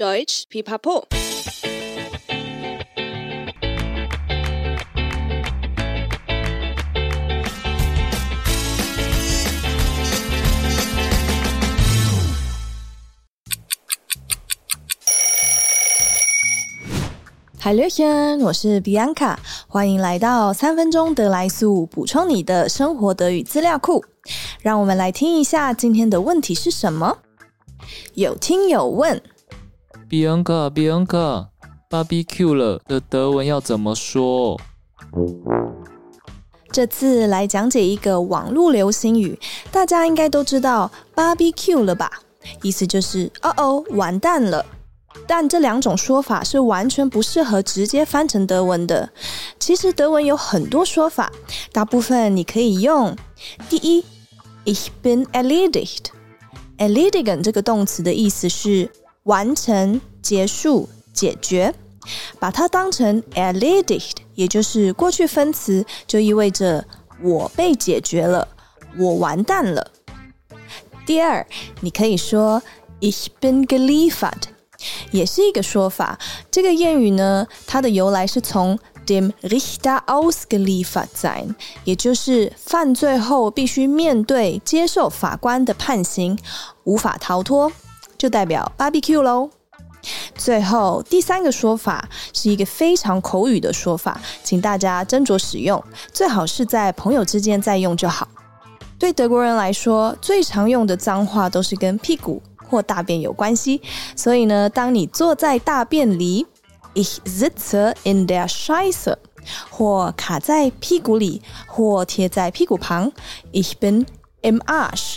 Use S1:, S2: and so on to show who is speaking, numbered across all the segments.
S1: Deutsch Pipapo。
S2: 海略轩，我是 Bianca，欢迎来到三分钟德来速，补充你的生活德语资料库。让我们来听一下今天的问题是什么？有听友问
S3: ：Bianca，Bianca，barbecue 了的德文要怎么说？
S2: 这次来讲解一个网络流行语，大家应该都知道 barbecue 了吧？意思就是哦哦，完蛋了。但这两种说法是完全不适合直接翻成德文的。其实德文有很多说法，大部分你可以用。第一，Ich bin erledigt。erledigen 这个动词的意思是完成、结束、解决，把它当成 erledigt，也就是过去分词，就意味着我被解决了，我完蛋了。第二，你可以说 Ich bin geliefert。也是一个说法。这个谚语呢，它的由来是从 dem Richter ausgeliefert sein，也就是犯罪后必须面对、接受法官的判刑，无法逃脱，就代表 barbecue 喽。最后第三个说法是一个非常口语的说法，请大家斟酌使用，最好是在朋友之间再用就好。对德国人来说，最常用的脏话都是跟屁股。或大便有关系，所以呢，当你坐在大便里，ich sitze in der Scheiße，或卡在屁股里，或贴在屁股旁，ich bin im Arsch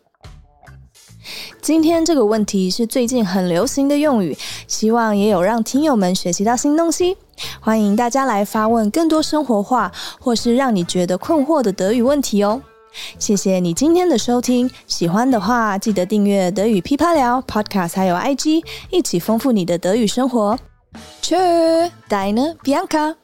S2: 今天这个问题是最近很流行的用语，希望也有让听友们学习到新东西。欢迎大家来发问更多生活化或是让你觉得困惑的德语问题哦。谢谢你今天的收听，喜欢的话记得订阅德语噼啪聊 Podcast，还有 IG，一起丰富你的德语生活。Tschö，deine Bianca。